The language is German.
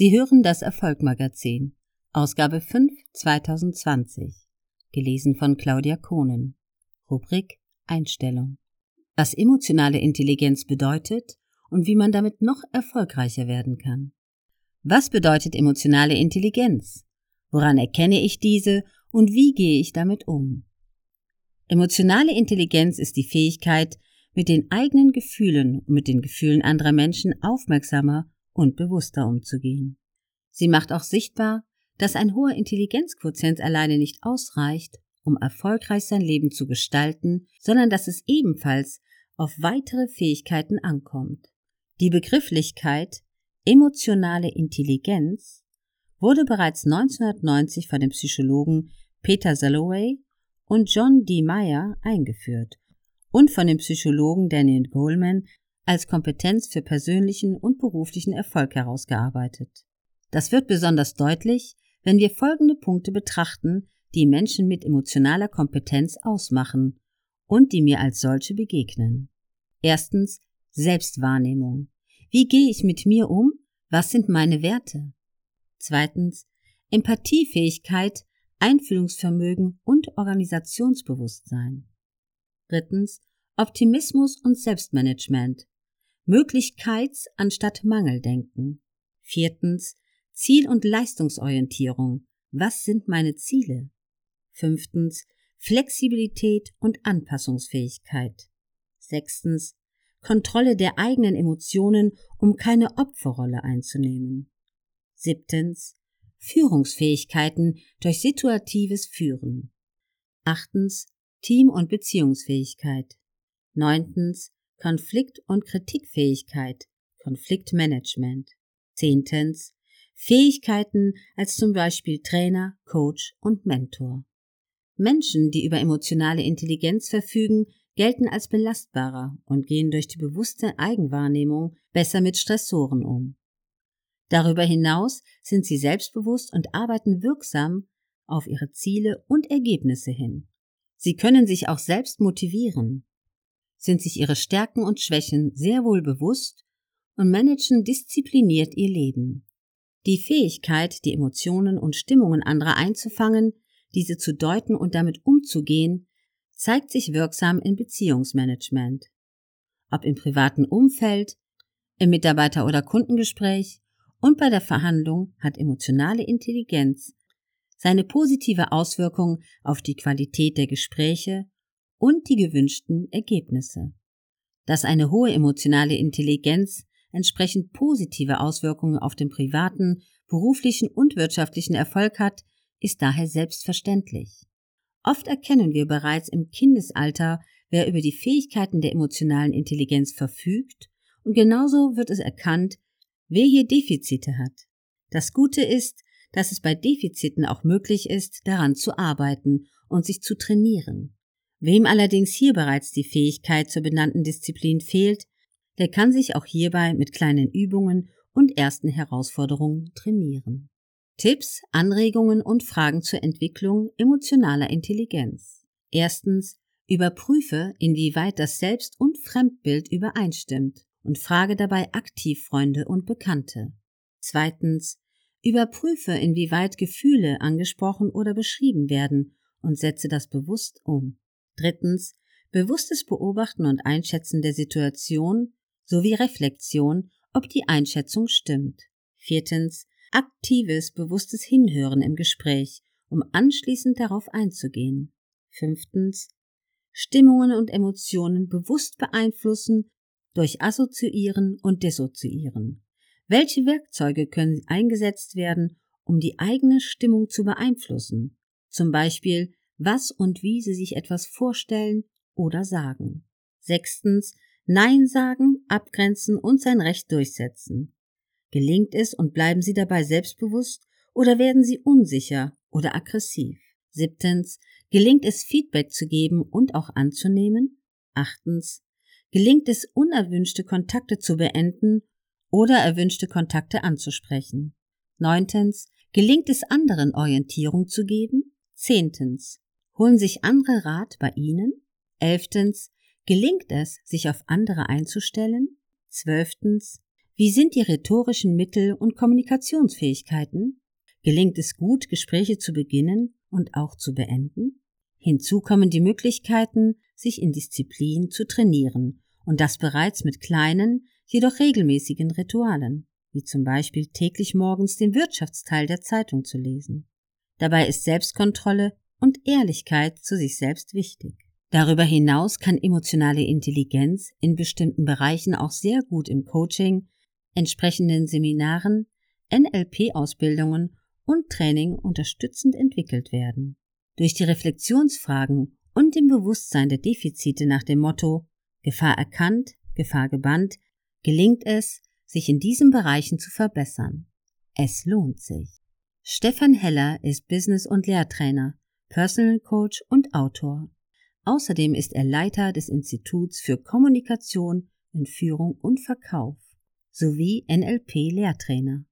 Sie hören das Erfolgmagazin, Ausgabe 5 2020, gelesen von Claudia Kohnen. Rubrik Einstellung. Was emotionale Intelligenz bedeutet und wie man damit noch erfolgreicher werden kann. Was bedeutet emotionale Intelligenz? Woran erkenne ich diese und wie gehe ich damit um? Emotionale Intelligenz ist die Fähigkeit, mit den eigenen Gefühlen und mit den Gefühlen anderer Menschen aufmerksamer und bewusster umzugehen. Sie macht auch sichtbar, dass ein hoher Intelligenzquotient alleine nicht ausreicht, um erfolgreich sein Leben zu gestalten, sondern dass es ebenfalls auf weitere Fähigkeiten ankommt. Die Begrifflichkeit emotionale Intelligenz wurde bereits 1990 von dem Psychologen Peter Salloway und John D. Meyer eingeführt und von dem Psychologen Daniel Goleman als Kompetenz für persönlichen und beruflichen Erfolg herausgearbeitet. Das wird besonders deutlich, wenn wir folgende Punkte betrachten, die Menschen mit emotionaler Kompetenz ausmachen und die mir als solche begegnen. Erstens Selbstwahrnehmung. Wie gehe ich mit mir um? Was sind meine Werte? Zweitens Empathiefähigkeit Einfühlungsvermögen und Organisationsbewusstsein. Drittens Optimismus und Selbstmanagement. Möglichkeits anstatt Mangeldenken. Viertens Ziel- und Leistungsorientierung. Was sind meine Ziele? Fünftens Flexibilität und Anpassungsfähigkeit. Sechstens Kontrolle der eigenen Emotionen, um keine Opferrolle einzunehmen. Siebtens Führungsfähigkeiten durch situatives Führen. Achtens Team- und Beziehungsfähigkeit. Neuntens Konflikt- und Kritikfähigkeit, Konfliktmanagement. Zehntens Fähigkeiten als zum Beispiel Trainer, Coach und Mentor. Menschen, die über emotionale Intelligenz verfügen, gelten als belastbarer und gehen durch die bewusste Eigenwahrnehmung besser mit Stressoren um. Darüber hinaus sind sie selbstbewusst und arbeiten wirksam auf ihre Ziele und Ergebnisse hin. Sie können sich auch selbst motivieren, sind sich ihre Stärken und Schwächen sehr wohl bewusst und managen diszipliniert ihr Leben. Die Fähigkeit, die Emotionen und Stimmungen anderer einzufangen, diese zu deuten und damit umzugehen, zeigt sich wirksam in Beziehungsmanagement. Ob im privaten Umfeld, im Mitarbeiter- oder Kundengespräch und bei der Verhandlung hat emotionale Intelligenz seine positive Auswirkung auf die Qualität der Gespräche und die gewünschten Ergebnisse. Dass eine hohe emotionale Intelligenz entsprechend positive Auswirkungen auf den privaten, beruflichen und wirtschaftlichen Erfolg hat, ist daher selbstverständlich. Oft erkennen wir bereits im Kindesalter, wer über die Fähigkeiten der emotionalen Intelligenz verfügt, und genauso wird es erkannt, wer hier Defizite hat. Das Gute ist, dass es bei Defiziten auch möglich ist, daran zu arbeiten und sich zu trainieren. Wem allerdings hier bereits die Fähigkeit zur benannten Disziplin fehlt, der kann sich auch hierbei mit kleinen Übungen und ersten Herausforderungen trainieren. Tipps, Anregungen und Fragen zur Entwicklung emotionaler Intelligenz. Erstens, überprüfe, inwieweit das Selbst- und Fremdbild übereinstimmt und frage dabei aktiv Freunde und Bekannte. Zweitens, überprüfe, inwieweit Gefühle angesprochen oder beschrieben werden und setze das bewusst um. Drittens, bewusstes Beobachten und Einschätzen der Situation sowie Reflexion, ob die Einschätzung stimmt. Viertens, aktives, bewusstes Hinhören im Gespräch, um anschließend darauf einzugehen. Fünftens, Stimmungen und Emotionen bewusst beeinflussen durch Assoziieren und Dissoziieren. Welche Werkzeuge können eingesetzt werden, um die eigene Stimmung zu beeinflussen? Zum Beispiel, was und wie Sie sich etwas vorstellen oder sagen. Sechstens, Nein sagen, abgrenzen und sein Recht durchsetzen. Gelingt es und bleiben Sie dabei selbstbewusst oder werden Sie unsicher oder aggressiv? Siebtens, gelingt es Feedback zu geben und auch anzunehmen? Achtens, gelingt es unerwünschte Kontakte zu beenden oder erwünschte Kontakte anzusprechen? Neuntens, gelingt es anderen Orientierung zu geben? Zehntens, holen sich andere Rat bei Ihnen? Elftens, gelingt es, sich auf andere einzustellen? Zwölftens, Wie sind die rhetorischen Mittel und Kommunikationsfähigkeiten? Gelingt es gut, Gespräche zu beginnen und auch zu beenden? Hinzu kommen die Möglichkeiten, sich in Disziplin zu trainieren und das bereits mit kleinen, jedoch regelmäßigen Ritualen, wie zum Beispiel täglich morgens den Wirtschaftsteil der Zeitung zu lesen. Dabei ist Selbstkontrolle und Ehrlichkeit zu sich selbst wichtig. Darüber hinaus kann emotionale Intelligenz in bestimmten Bereichen auch sehr gut im Coaching, entsprechenden Seminaren, NLP-Ausbildungen und Training unterstützend entwickelt werden. Durch die Reflexionsfragen und dem Bewusstsein der Defizite nach dem Motto Gefahr erkannt, Gefahr gebannt, gelingt es, sich in diesen Bereichen zu verbessern. Es lohnt sich. Stefan Heller ist Business- und Lehrtrainer, Personal Coach und Autor. Außerdem ist er Leiter des Instituts für Kommunikation in Führung und Verkauf sowie NLP-Lehrtrainer.